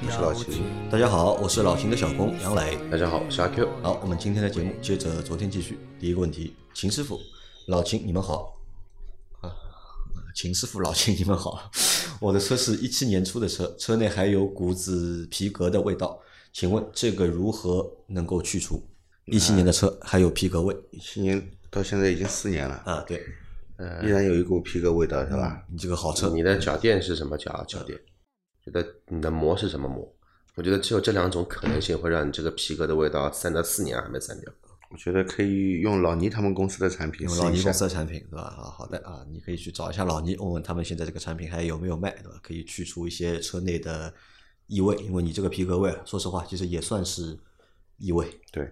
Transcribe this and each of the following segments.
我是老秦。大家好，我是老秦的小工杨磊。大家好，我是阿 Q。好，我们今天的节目接着昨天继续。第一个问题，秦师傅、老秦，你们好。啊，秦师傅、老秦，你们好。我的车是一七年出的车，车内还有股子皮革的味道，请问这个如何能够去除？一七年的车还有皮革味一七年到现在已经四年了，啊？对，依然有一股皮革味道，是吧？你这个好车，你的脚垫是什么脚脚垫？觉得你的膜是什么膜？我觉得只有这两种可能性会让你这个皮革的味道散到四年还没散掉。我觉得可以用老倪他们公司的产品用老倪公司。的产品，对吧？啊，好的啊，你可以去找一下老倪，问问他们现在这个产品还有没有卖，对吧？可以去除一些车内的异味，因为你这个皮革味，说实话，其实也算是异味，对，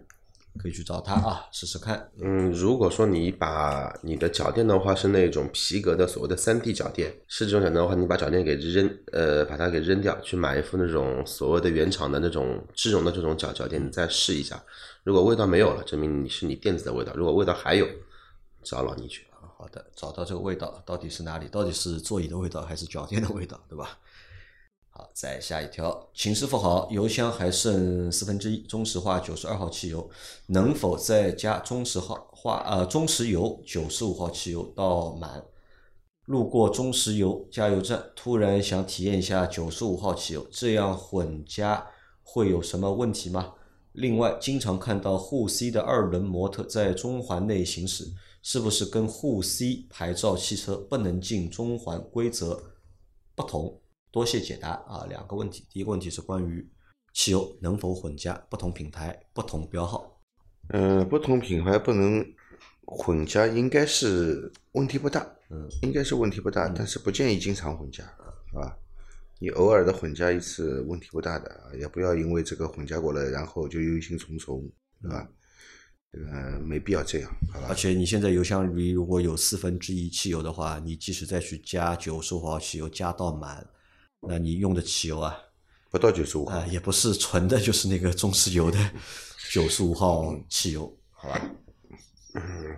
可以去找他啊，试试看。嗯，如果说你把你的脚垫的话是那种皮革的所谓的三 D 脚垫，是这种脚垫的话，你把脚垫给扔，呃，把它给扔掉，去买一副那种所谓的原厂的那种织绒的这种脚脚垫，你再试一下。如果味道没有了，证明你是你垫子的味道；如果味道还有，找老倪去。啊好的，找到这个味道到底是哪里？到底是座椅的味道还是脚垫的味道，对吧？好，再下一条，秦师傅好，油箱还剩四分之一，中石化九十二号汽油，能否再加中石化化呃中石油九十五号汽油到满？路过中石油加油站，突然想体验一下九十五号汽油，这样混加会有什么问题吗？另外，经常看到沪 C 的二轮摩托在中环内行驶，是不是跟沪 C 牌照汽车不能进中环规则不同？多谢解答啊！两个问题，第一个问题是关于汽油能否混加，不同品牌、不同标号。嗯，不同品牌不能混加，应该是问题不大，嗯，应该是问题不大，但是不建议经常混加，是吧？你偶尔的混加一次问题不大的，也不要因为这个混加过了，然后就忧心忡忡，对吧？这个没必要这样，好吧而？且你现在油箱里如果有四分之一汽油的话，你即使再去加九十五号汽油加到满，那你用的汽油啊，不到九十五啊、也不是纯的，就是那个中石油的 九十五号汽油，好吧？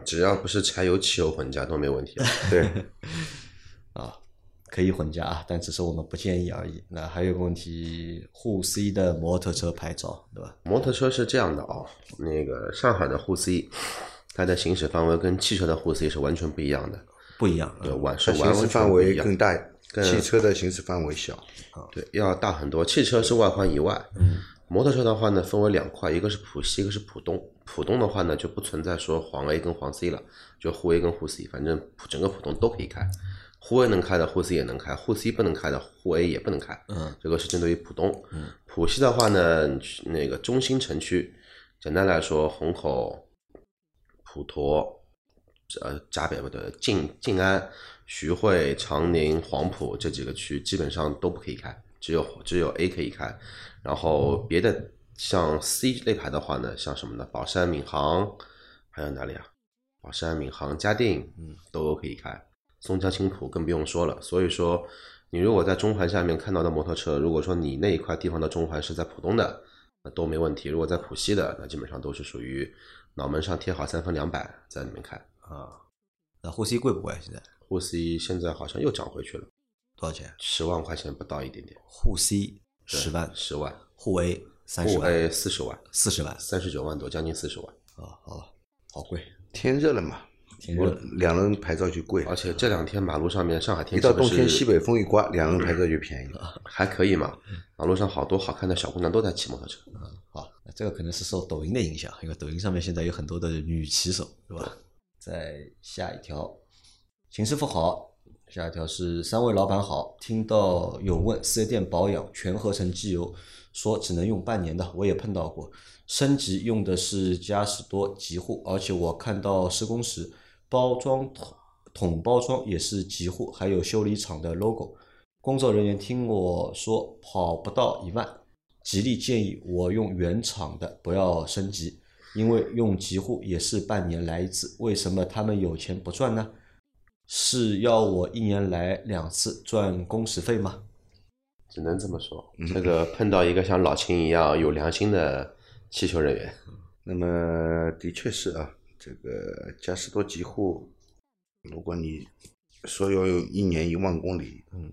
只要不是柴油、汽油混加都没问题。对，啊，可以混加啊，但只是我们不建议而已。那还有个问题，沪 C 的摩托车牌照，对吧？摩托车是这样的啊、那个上海的沪 C，它的行驶范围跟汽车的沪 C 是完全不一样的，不一样，对，嗯完是行驶范围更大，更汽车的行驶范围小。对，要大很多。汽车是外环以外，嗯，摩托车的话呢，分为两块，一个是浦西，一个是浦东。浦东的话呢，就不存在说黄 A 跟黄 C 了，就沪 A 跟沪 C，反正整个浦东都可以开。沪 A 能开的，沪 C 也能开；沪 C 不能开的，沪 A 也不能开。嗯，这个是针对于浦东。嗯，浦西的话呢，那个中心城区，简单来说，虹口、普陀、呃闸北不对，静静安、徐汇、长宁、黄埔这几个区基本上都不可以开，只有只有 A 可以开。然后别的像 C 类牌的话呢，像什么呢？宝山、闵行，还有哪里啊？宝山、闵行、嘉定，嗯，都可以开。松江、青浦更不用说了。所以说，你如果在中环下面看到的摩托车，如果说你那一块地方的中环是在浦东的，那都没问题。如果在浦西的，那基本上都是属于脑门上贴好三分两百在里面开。啊，那沪 C 贵不贵？现在沪 C 现在好像又涨回去了，多少钱？十万块钱不到一点点，沪 C 十万，十万，沪 A 三十沪万，A 四十万，四十万三十九万多，将近四十万。啊，好，好贵，天热了嘛，天热。两人牌照就贵，而且这两天马路上面上海天气不到冬天西北风一刮，两人牌照就便宜了。还可以嘛？马路上好多好看的小姑娘都在骑摩托车。啊好，那这个可能是受抖音的影响，因为抖音上面现在有很多的女骑手，对吧？再下一条，秦师傅好，下一条是三位老板好，听到有问四 S 店保养全合成机油，说只能用半年的，我也碰到过，升级用的是嘉实多极护，而且我看到施工时包装桶桶包装也是极护，还有修理厂的 logo。工作人员听我说跑不到一万，极力建议我用原厂的，不要升级。因为用极护也是半年来一次，为什么他们有钱不赚呢？是要我一年来两次赚工时费吗？只能这么说。这个碰到一个像老秦一样有良心的汽修人员，那么的确是啊，这个嘉实多极护，如果你说要有一年一万公里，嗯，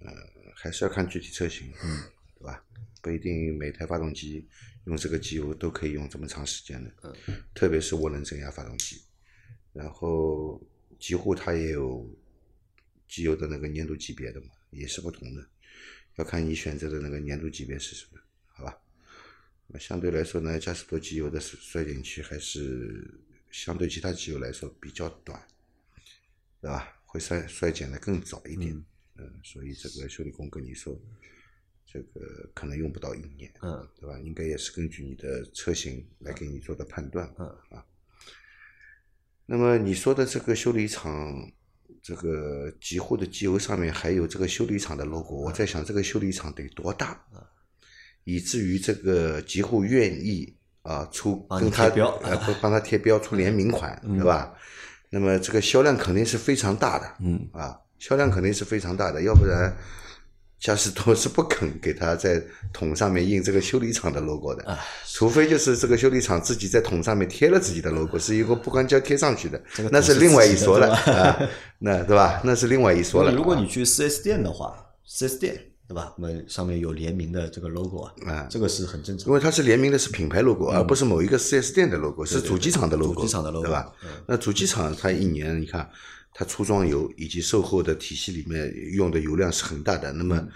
呃，还是要看具体车型，嗯，对吧？不一定每台发动机用这个机油都可以用这么长时间的，嗯，特别是涡轮增压发动机，然后极护它也有机油的那个粘度级别的嘛，也是不同的，要看你选择的那个粘度级别是什么，好吧？那相对来说呢，嘉实多机油的衰衰减期还是相对其他机油来说比较短，对吧？会衰衰减的更早一点，嗯，所以这个修理工跟你说，这个可能用不到一年，嗯，对吧？应该也是根据你的车型来给你做的判断，嗯啊。那么你说的这个修理厂，这个极护的机油上面还有这个修理厂的 logo，我在想这个修理厂得多大，以至于这个极护愿意啊出跟他贴标呃不帮他贴标出联名款，对吧？那么这个销量肯定是非常大的，嗯啊，销量肯定是非常大的，要不然嘉士多是不肯给他在桶上面印这个修理厂的 logo 的，除非就是这个修理厂自己在桶上面贴了自己的 logo，是一个不干胶贴上去的这个，那是是另外一说了啊，那对吧？那是另外一说了。如果你去 4S 店的话，4S 店对吧？我们上面有联名的这个 logo 啊，啊这个是很正常因。为它是联名的是品牌 logo，而不是某一个 4S 店的 logo，是主机厂的 logo，主机厂的 logo，对吧嗯？那主机厂它一年你看，它出装油以及售后的体系里面用的油量是很大的，那嗯么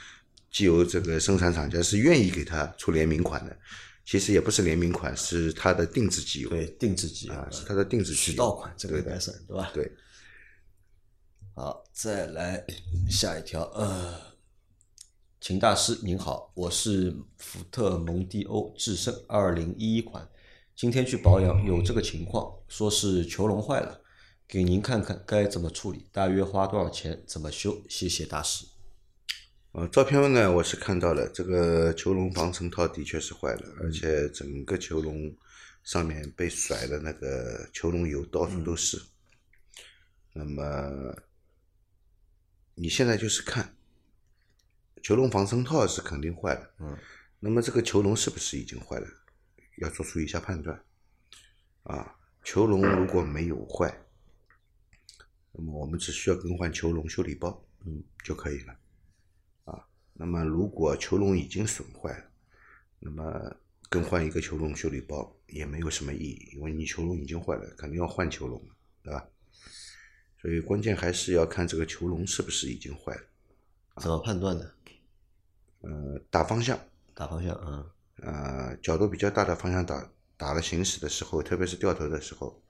机油这个生产厂家是愿意给它出联名款的，其实也不是联名款，是它的定制机油，对，定制机啊，是它的定制机油渠道款，这个应该算对吧？对。好，再来下一条，呃，秦大师您好，我是福特蒙迪欧致胜二零一一款，今天去保养有这个情况，说是球笼坏了，给您看看该怎么处理，大约花多少钱，怎么修？谢谢大师。呃，照片呢，我是看到了，这个球笼防尘套的确是坏了，而且整个球笼上面被甩的那个球笼油到处都是。那么你现在就是看球笼防尘套是肯定坏了，嗯，那么这个球笼是不是已经坏了？要做出一下判断。啊，球笼如果没有坏，那么我们只需要更换球笼修理包，嗯，就可以了。啊那么，如果球笼已经损坏了，那么更换一个球笼修理包也没有什么意义，因为你球笼已经坏了，肯定要换球笼了，对吧？所以关键还是要看这个球笼是不是已经坏了。怎么判断呢？呃，打方向，打方向，嗯，呃，角度比较大的方向打打了行驶的时候，特别是掉头的时候，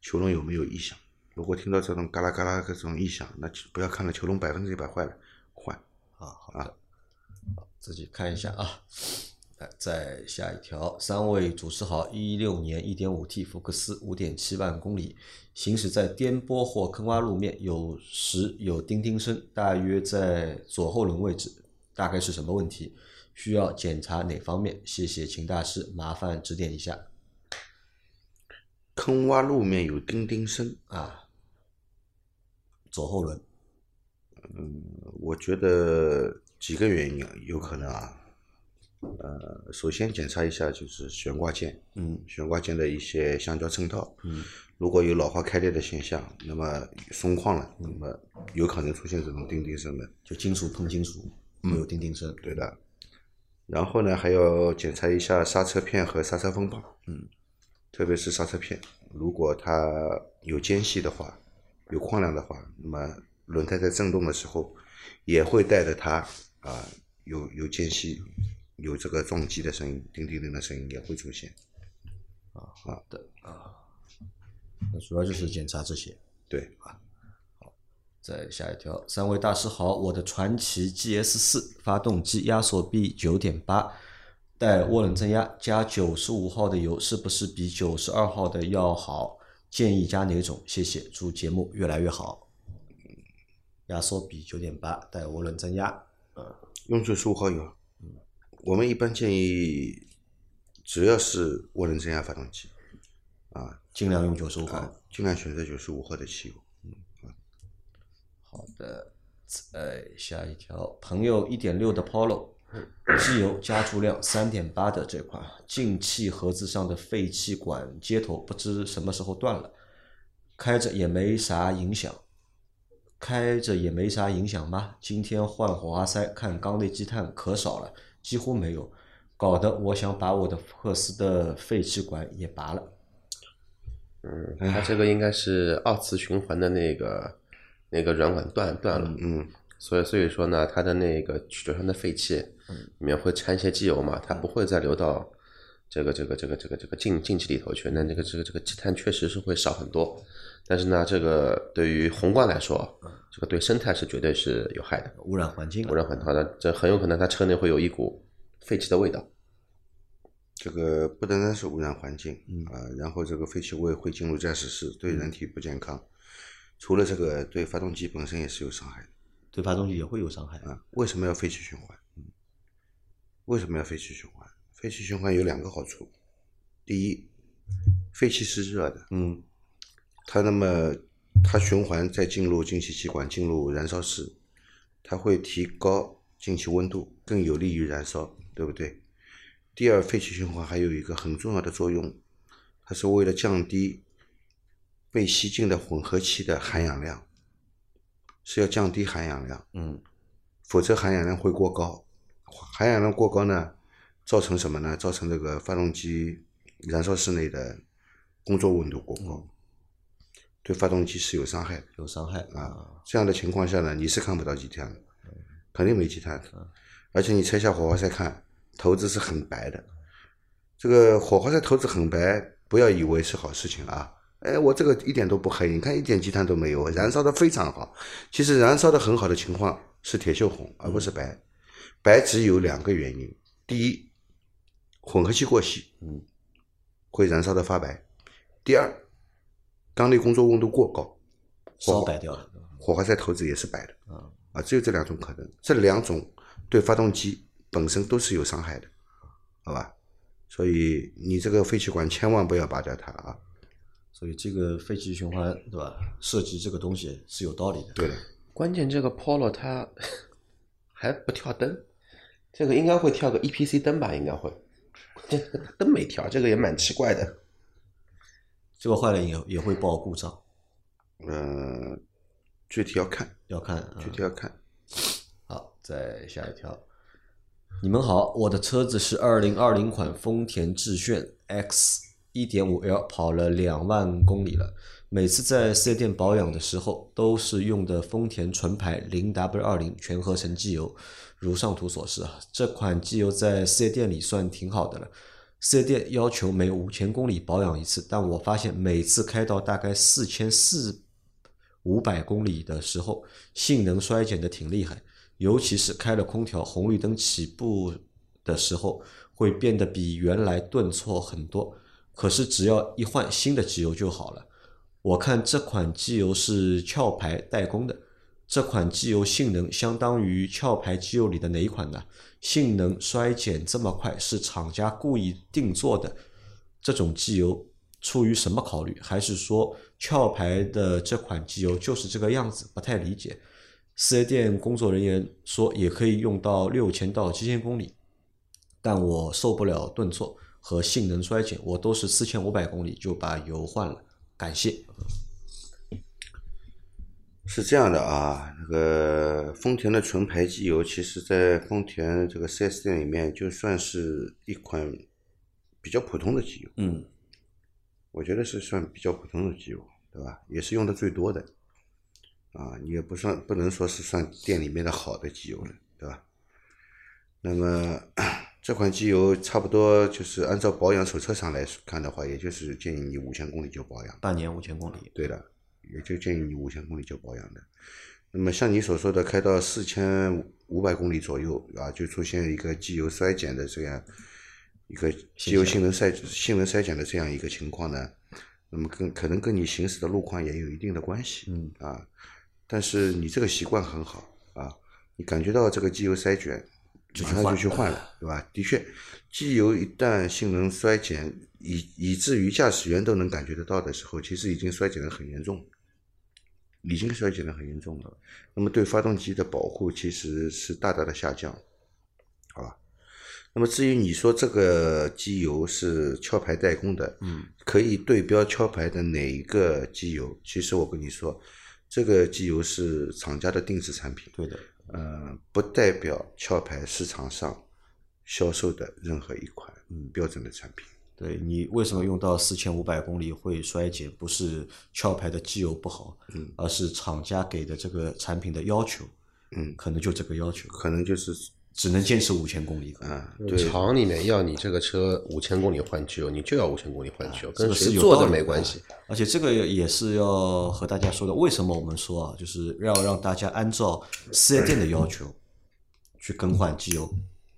球笼有没有异响？如果听到这种嘎啦嘎啦这种异响，那就不要看了，球笼百分之一百坏了，换。啊，好的，好，自己看一下啊。来，再下一条，三位主持好，一六年一点五 T 福克斯五点七万公里，行驶在颠簸或坑洼路面，有时有叮叮声，大约在左后轮位置，大概是什么问题？需要检查哪方面？谢谢秦大师，麻烦指点一下坑洼路面有叮叮声，啊。左后轮，嗯我觉得几个原因有可能啊。呃，首先检查一下就是悬挂件，嗯。悬挂件的一些橡胶衬套，嗯，如果有老化开裂的现象，那么松旷了，那么有可能出现这种叮叮声的，就金属碰金属会有叮叮声，对的。然后呢，还要检查一下刹车片和刹车风棒，嗯，特别是刹车片，如果它有间隙的话，有矿量的话，那么轮胎在震动的时候，也会带着它啊、有有间隙，有这个撞击的声音，叮叮叮的声音也会出现。啊好的啊，那主要就是检查这些。对啊，好，再下一条，三位大师好，我的传奇 GS 四发动机压缩比九点八，带涡轮增压，加九十五号的油是不是比九十二号的要好？建议加哪种？谢谢，祝节目越来越好。压缩比九点八，带涡轮增压，嗯用九十五号油。嗯我们一般建议只要是涡轮增压发动机，啊尽量用九十五号。啊，尽量选择九十五号的汽油。嗯好的，再下一条，朋友一点六的 Polo，机油加注量三点八的这款，进气盒子上的废气管接头不知什么时候断了，开着也没啥影响，开着也没啥影响吗？今天换火花塞，看缸内积碳可少了，几乎没有，搞得我想把我的福克斯的废气管也拔了。嗯，它这个应该是二次循环的那个那个软管断断了，嗯，所以所以说呢，它的那个曲轴上的废气嗯里面会掺一些机油嘛，它不会再流到这个这个这个这个这个进进气里头去，那这个这个这个积碳确实是会少很多，但是呢，这个对于宏观来说，这个对生态是绝对是有害的，污染环境，污染很大的，这很有可能它车内会有一股废气的味道。这个不单单是污染环境，啊，然后这个废气味会进入驾驶室，对人体不健康。除了这个，对发动机本身也是有伤害的。对发动机也会有伤害。啊，为什么要废气循环？为什么要废气循环？废气循环有两个好处。第一，废气是热的，嗯，它那么它循环再进入进气气管，进入燃烧室，它会提高进气温度，更有利于燃烧，对不对？第二，废气循环还有一个很重要的作用，它是为了降低被吸进的混合气的含氧量，是要降低含氧量，嗯，否则含氧量会过高，含氧量过高呢，造成什么呢？造成这个发动机燃烧室内的工作温度过高，对发动机是有伤害的。有伤害啊，这样的情况下呢，你是看不到积碳的，肯定没积碳的，而且你拆下火花塞看，头子是很白的。这个火花塞头子很白，不要以为是好事情啊！哎，我这个一点都不黑，你看一点积碳都没有，燃烧的非常好。其实燃烧的很好的情况是铁锈红，而不是白。白只有两个原因：第一，混合气过稀，嗯，会燃烧的发白；第二，缸内工作温度过高，烧白掉了。火花塞头子也是白的啊啊，只有这两种可能，这两种对发动机本身都是有伤害的，好吧？所以你这个废气管千万不要拔掉它啊！所以这个废气循环，对吧？设计这个东西是有道理的。对的，关键这个 Polo 它 还不跳灯，这个应该会跳个 EPC 灯吧？应该会，这 个灯没跳，这个也蛮奇怪的。这个坏了也也会报故障，呃，具体要看，要看啊。具体要看。好，再下一条。你们好，我的车子是二零二零款丰田致炫 X 一点五 L，跑了两万公里了。每次在四 S 店保养的时候，都是用的丰田纯牌零 W 二零全合成机油，如上图所示啊。这款机油在四 S 店里算挺好的了。四 S 店要求每五千公里保养一次，但我发现每次开到大概四千四五百公里的时候，性能衰减的挺厉害。尤其是开了空调、红绿灯起步的时候，会变得比原来顿挫很多。可是只要一换新的机油就好了。我看这款机油是壳牌代工的，这款机油性能相当于壳牌机油里的哪一款呢？性能衰减这么快，是厂家故意定做的？这种机油出于什么考虑？还是说壳牌的这款机油就是这个样子？不太理解。四 S 店工作人员说也可以用到六千到七千公里，但我受不了顿挫和性能衰减，我都是四千五百公里就把油换了。感谢。是这样的啊，那个丰田的纯排机油，其实在丰田这个 4S 店里面，就算是一款比较普通的机油，嗯，我觉得是算比较普通的机油，对吧？也是用的最多的，啊，你也不算不能说是算店里面的好的机油了，对吧？那么这款机油差不多就是按照保养手册上来看的话，也就是建议你五千公里就保养。半年五千公里。对的，也就建议你五千公里就保养的。那么像你所说的，开到四千五百公里左右啊，就出现一个机油衰减的这样一个机油性能衰性能衰减的这样一个情况呢，那么跟可能跟你行驶的路况也有一定的关系，嗯啊，但是你这个习惯很好啊，你感觉到这个机油衰减马上就去换了，对吧？的确，机油一旦性能衰减，以以至于驾驶员都能感觉得到的时候，其实已经衰减的很严重，已经衰减的很严重了。那么对发动机的保护其实是大大的下降，好吧？那么至于你说这个机油是壳牌代工的，嗯，可以对标壳牌的哪一个机油？其实我跟你说，这个机油是厂家的定制产品，对的，呃，不代表壳牌市场上销售的任何一款标准的产品。对你为什么用到四千五百公里会衰减？不是壳牌的机油不好，嗯，而是厂家给的这个产品的要求，嗯，可能就这个要求，可能就是只能坚持五千公里。啊，对，厂里面要你这个。车五千公里换机油，你就要五千公里换机油，跟谁做的没关系。而且这个也是要和大家说的，为什么我们说啊，就是要让大家按照四 S 店的要求去更换机油，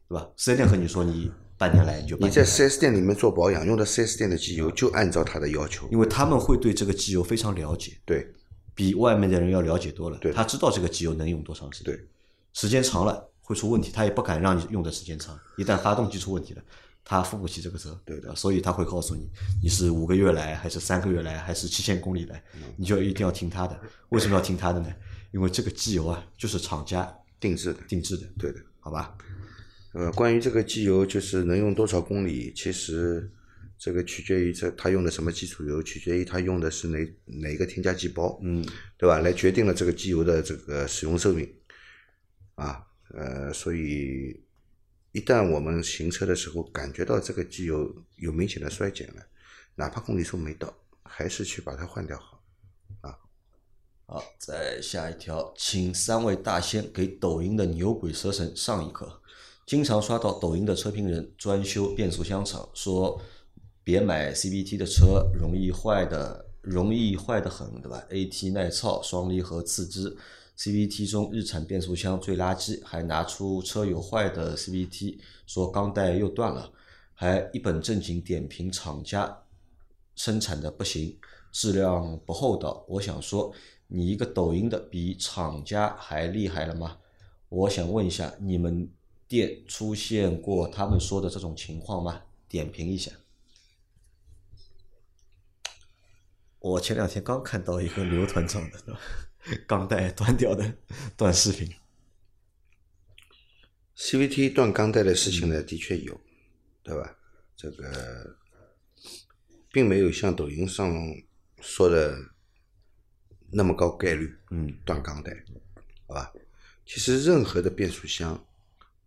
对。吧？四 S 店和你说你半年来你就半你在年来，4S 店里面做保养，用的 4S 店的机油就按照他的要求，因为他们会对。这个机油非常了解，对。比外面的人要了解多了。对。他知道这个机油能用多长时间，对，时间长了会出问题，他也不敢让你用的时间长。一旦发动机出问题了，他付不起这个责，对的所以他会告诉你，你是五个月来，还是三个月来，还是七千公里来，嗯你就一定要听他的。为什么要听他的呢？因为这个机油啊，就是厂家定制的，定制的，对的。好吧？呃，关于这个机油就是能用多少公里，其实这个取决于这它用的什么基础油，取决于它用的是哪哪个添加剂包，嗯，对吧？来决定了这个机油的这个使用寿命，啊，呃，所以一旦我们行车的时候感觉到这个机油有明显的衰减了，哪怕公里数没到，还是去把它换掉好。啊好，再下一条，请三位大仙给抖音的牛鬼蛇神上一课。经常刷到抖音的车评人专修变速箱厂，说别买 CVT 的车，容易坏的，容易坏的很，对吧？AT 耐操，双离合自支，CVT 中日产变速箱最垃圾，还拿出车友坏的 CVT，说钢带又断了，还一本正经点评厂家生产的不行，质量不厚道。我想说，你一个抖音的比厂家还厉害了吗？我想问一下，你们店出现过他们说的这种情况吗？点评一下。我前两天刚看到一个刘团长的 钢带断掉的短视频，CVT 断钢带的事情呢，的确有，对吧？这个并没有像抖音上说的那么高概率，嗯，断钢带，好吧？其实任何的变速箱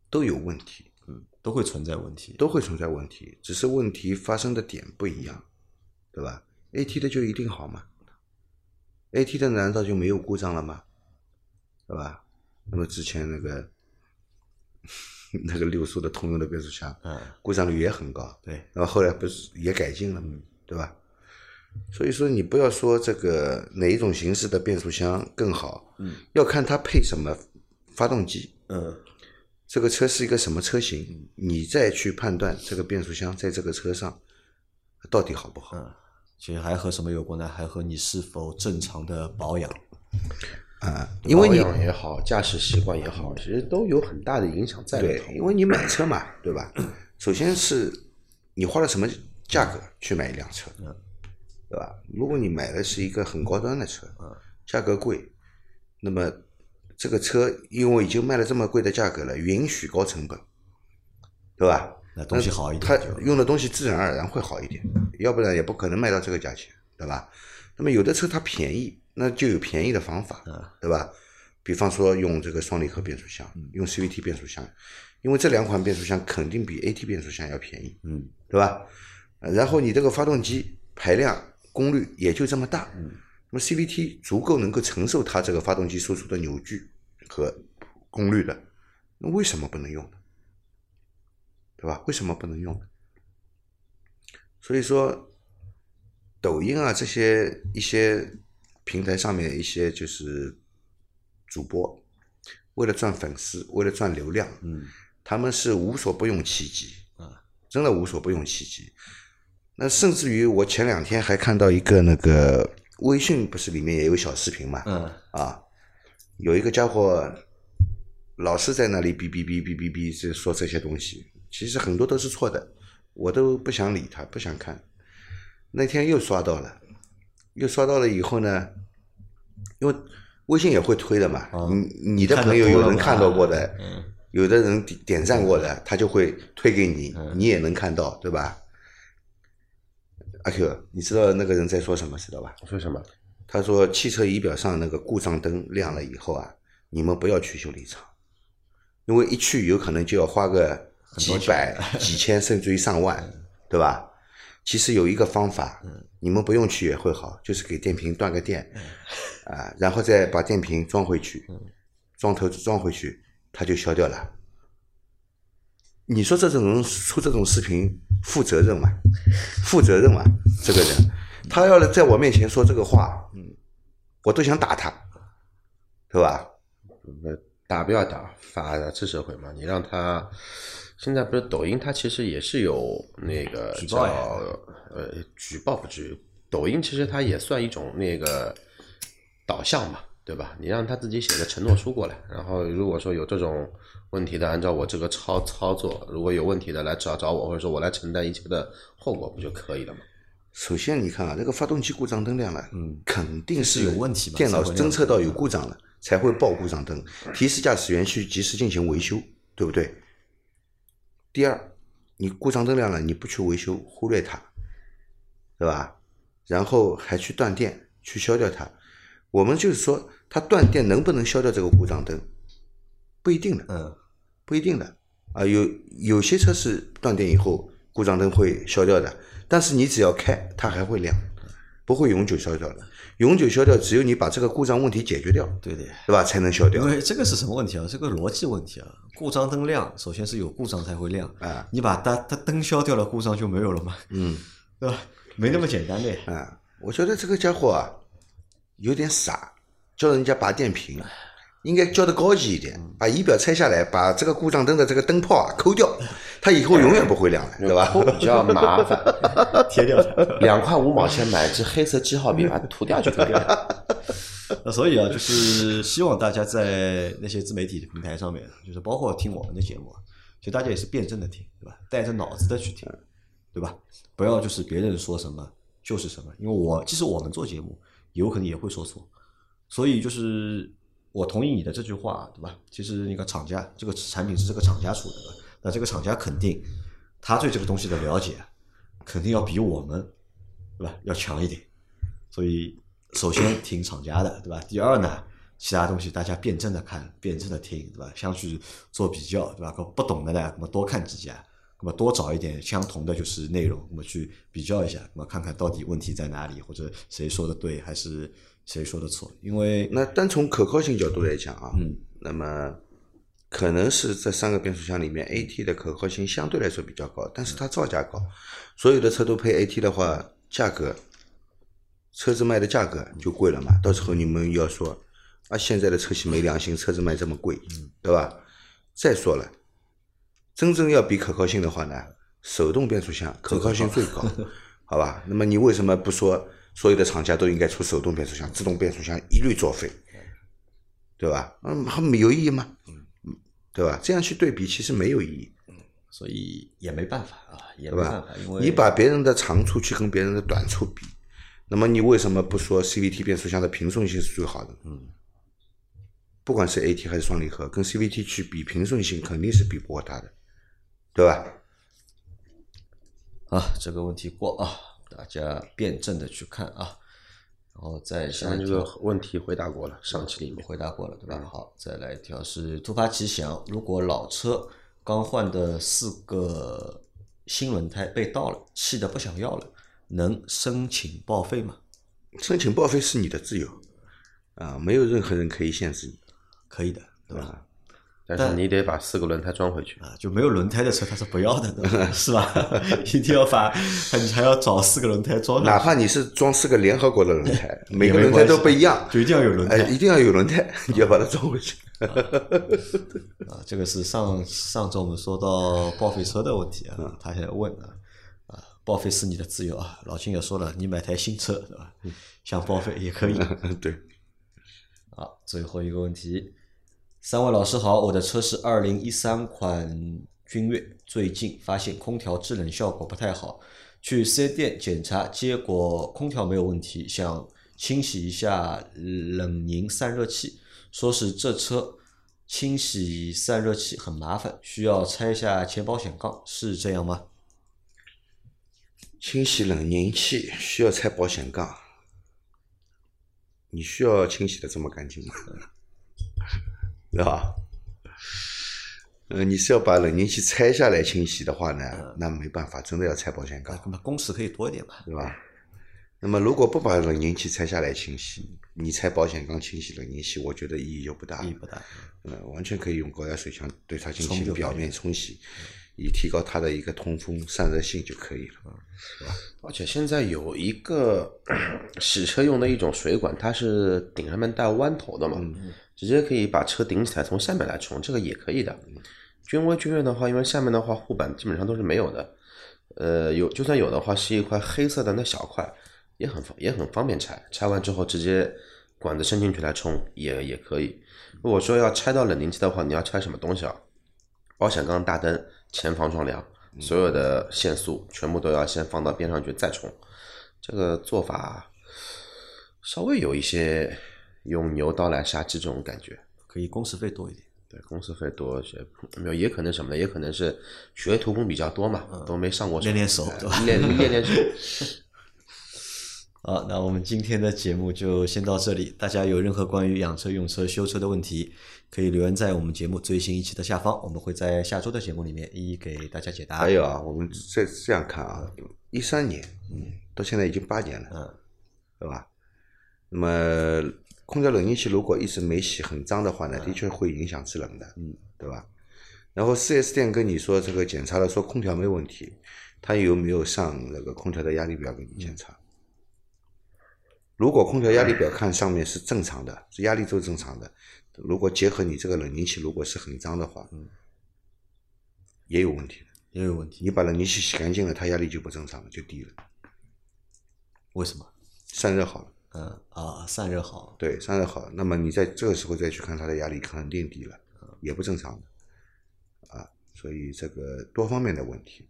都有问题，嗯都会存在问题。都会存在问题，只是问题发生的点不一样，对吧？AT 的就一定好吗？AT 的难道就没有故障了吗？对吧？那么之前那个 那个六速的通用的变速箱，嗯，故障率也很高，对，然后后来不是也改进了嘛，对吧？所以说你不要说这个哪一种形式的变速箱更好，嗯，要看它配什么发动机，嗯，这个车是一个什么车型，你再去判断这个变速箱在这个车上到底好不好。嗯其实还和什么有关呢？还和你是否正常的保养。啊，因为你保养也好，驾驶习惯也好，其实都有很大的影响在里头，。因为你买车嘛，对吧？首先是你花了什么价格去买一辆车，对吧？如果你买的是一个很高端的车，嗯价格贵，那么这个车因为已经卖了这么贵的价格了，允许高成本，对吧？那东西好一点它用的东西自然而然会好一点，要不然也不可能卖到这个价钱，对吧？那么有的车它便宜，那就有便宜的方法，对吧？比方说用这个双离合变速箱，用 CVT 变速箱，因为这两款变速箱肯定比 AT 变速箱要便宜，嗯，对吧？呃然后你这个发动机排量功率也就这么大，嗯，那么 CVT 足够能够承受它这个发动机输出的扭矩和功率的，那为什么不能用呢？对吧？为什么不能用？所以说，抖音啊这些一些平台上面一些就是主播，为了赚粉丝，为了赚流量，嗯，他们是无所不用其极啊，真的无所不用其极。那甚至于我前两天还看到一个那个微信，不是里面也有小视频嘛？嗯啊，有一个家伙老是在那里哔哔哔哔哔哔这说这些东西，其实很多都是错的，我都不想理他，不想看。那天又刷到了，又刷到了以后呢，因为微信也会推的嘛，你你的朋友有人看到过的，嗯有的人点点赞过的，他就会推给你，你也能看到，对吧？阿 Q，你知道那个人在说什么，知道吧？说什么？他说汽车仪表上那个故障灯亮了以后啊，你们不要去修理厂，因为一去有可能就要花个几百、几千甚至于上万，对吧？其实有一个方法，你们不用去也会好，就是给电瓶断个电，啊，然后再把电瓶装回去，装头装回去，它就消掉了。你说这种人出这种视频负责任吗？负责任吗？这个人，他要是在我面前说这个话，嗯，我都想打他，对吧？呃，打不要打，法治社会嘛，你让他现在不是抖音，它其实也是有那个叫举报呃举报不至于，抖音其实它也算一种那个导向嘛，对吧？你让他自己写个承诺书过来，然后如果说有这种问题的，按照我这个操操作，如果有问题的来找找我，或者说我来承担一切的后果，不就可以了吗？首先，你看啊，这个发动机故障灯亮了，嗯，肯定是是有问题嘛电脑侦测到有故障了，才会报故障灯，提示驾驶员去及时进行维修，对不对？第二，你故障灯亮了，你不去维修，忽略它，对吧？然后还去断电，去消掉它。我们就是说，它断电能不能消掉这个故障灯，不一定的。嗯，不一定的啊，有有些车是断电以后故障灯会消掉的，但是你只要开，它还会亮，不会永久消掉的。永久消掉，只有你把这个故障问题解决掉，对的。对吧？才能消掉因。为这个是什么问题啊？这个逻辑问题啊！故障灯亮，首先是有故障才会亮啊。你把它它灯消掉了，故障就没有了嘛？嗯，对吧？没那么简单的。啊，我觉得这个家伙啊，有点傻，教人家拔电瓶，应该教的高级一点，把仪表拆下来，把这个故障灯的这个灯泡啊抠掉，它以后永远不会亮了，对吧？抠比较麻烦，贴掉它。两块五毛钱买支黑色记号笔，把它涂掉就可以了。那 所以啊，就是希望大家在那些自媒体的平台上面，就是包括听我们的节目啊，就大家也是辩证的听，对吧？带着脑子的去听，对吧？不要就是别人说什么就是什么，因为我即使我们做节目有可能也会说错，所以就是我同意你的这句话，对吧？其实那个厂家这个产品是这个厂家出的，对吧那这个厂家肯定他对这个东西的了解肯定要比我们，对吧？要强一点。所以首先听厂家的，对吧？第二呢，其他东西大家辩证的看，辩证的听，对吧？相去做比较，对吧？不懂的呢，那么多看几家，那么多找一点相同的就是内容，那么去比较一下，那么看看到底问题在哪里，或者谁说的对，还是谁说的错？因为那单从可靠性角度来讲啊，嗯，那么可能是这三个变速箱里面，AT 的可靠性相对来说比较高，但是它造价高，所有的车都配 AT 的话，价格车子卖的价格就贵了嘛。到时候你们要说啊，现在的车系没良心，车子卖这么贵，对吧？再说了，真正要比可靠性的话呢，手动变速箱可靠性最高，好吧？那么你为什么不说所有的厂家都应该出手动变速箱，自动变速箱一律作废，对吧？嗯，还没有意义吗？嗯，对吧？这样去对比其实没有意义，所以也没办法啊，也没办法，因为你把别人的长处去跟别人的短处比，那么你为什么不说 CVT 变速箱的平顺性是最好的？嗯，不管是 AT 还是双离合，跟 CVT 去比平顺性肯定是比不过它的，对吧？啊，这个问题过啊，大家辩证的去看啊，然后再下一条个问题回答过了，上期里面。回答过了，对吧？好，再来一条是突发奇想，如果老车刚换的四个新轮胎被盗了，气得不想要了，能申请报废吗？申请报废是你的自由，啊，没有任何人可以限制你，可以的，对吧？但是你得把四个轮胎装回去。啊，就没有轮胎的车它是不要的，是吧？一定要把，你还要找四个轮胎装上，哪怕你是装四个联合国的轮胎，每个轮胎都不一样，就一定要有轮胎哎，一定要有轮胎，你要把它装回去。啊，这个是上上周我们说到报废车的问题嗯啊，他现在问啊，啊，报废是你的自由啊，老金也说了，你买台新车对吧？想报废也可以对，啊。最后一个问题，三位老师好，我的车是二零一三款君越，最近发现空调制冷效果不太好，去四 S 店检查，结果空调没有问题，想清洗一下冷凝散热器，说是这车清洗散热器很麻烦，需要拆下前保险杠，是这样吗？清洗冷凝器需要拆保险杠，你需要清洗的这么干净吗？对吧？呃，你是要把冷凝器拆下来清洗的话呢，那没办法，真的要拆保险杠，那么工时可以多一点吧？对吧？那么如果不把冷凝器拆下来清洗，你拆保险杠清洗冷凝器，我觉得意义就不大。意义不大。呃，完全可以用高压水枪对它进行表面冲洗，以提高它的一个通风散热性就可以了。而且现在有一个 洗车用的一种水管，它是顶上面带弯头的嘛，直接可以把车顶起来，从下面来冲，这个也可以的。君威、君越的话，因为下面的话护板基本上都是没有的，呃，有就算有的话，是一块黑色的那小块，也很方也很方便拆，拆完之后直接管子伸进去来冲也也可以。如果说要拆到冷凝器的话，你要拆什么东西啊？保险杠、大灯、前防撞梁，所有的限速全部都要先放到边上去再冲。这个做法稍微有一些用牛刀来杀鸡这种感觉。可以工时费多一点。对，工时费多一些，没有也可能什么呢？也可能是学徒工比较多嘛，都没上过练练手对吧练练练手。好，那我们今天的节目就先到这里。大家有任何关于养车、用车、修车的问题，可以留言在我们节目最新一期的下方，我们会在下周的节目里面一一给大家解答。还有啊，我们这这样看啊，一三年，嗯，到现在已经八年了，嗯，对吧？那么空调冷凝器如果一直没洗很脏的话呢，的确会影响制冷的，嗯，对吧？然后四 S 店跟你说这个检查了，说空调没问题，他有没有上那个空调的压力表给你检查？如果空调压力表看上面是正常的，是压力都正常的，如果结合你这个冷凝器如果是很脏的话，也有问题的。也有问题，你把冷凝器洗干净了，它压力就不正常了，就低了，为什么？散热好了。嗯啊，散热好，对，散热好，那么你在这个时候再去看它的压力，肯定低了，也不正常的，啊，所以这个多方面的问题，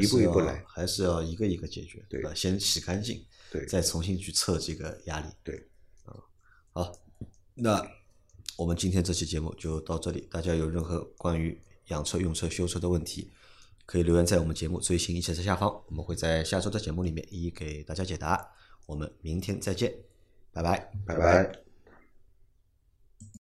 一步一步来，还是要一个一个解决，对吧？先洗干净，对再重新去测这个压力。对，啊好，那我们今天这期节目就到这里。大家有任何关于养车、用车、修车的问题，可以留言在我们节目最新一期的下方，我们会在下周的节目里面一一给大家解答。我们明天再见，拜拜。拜拜。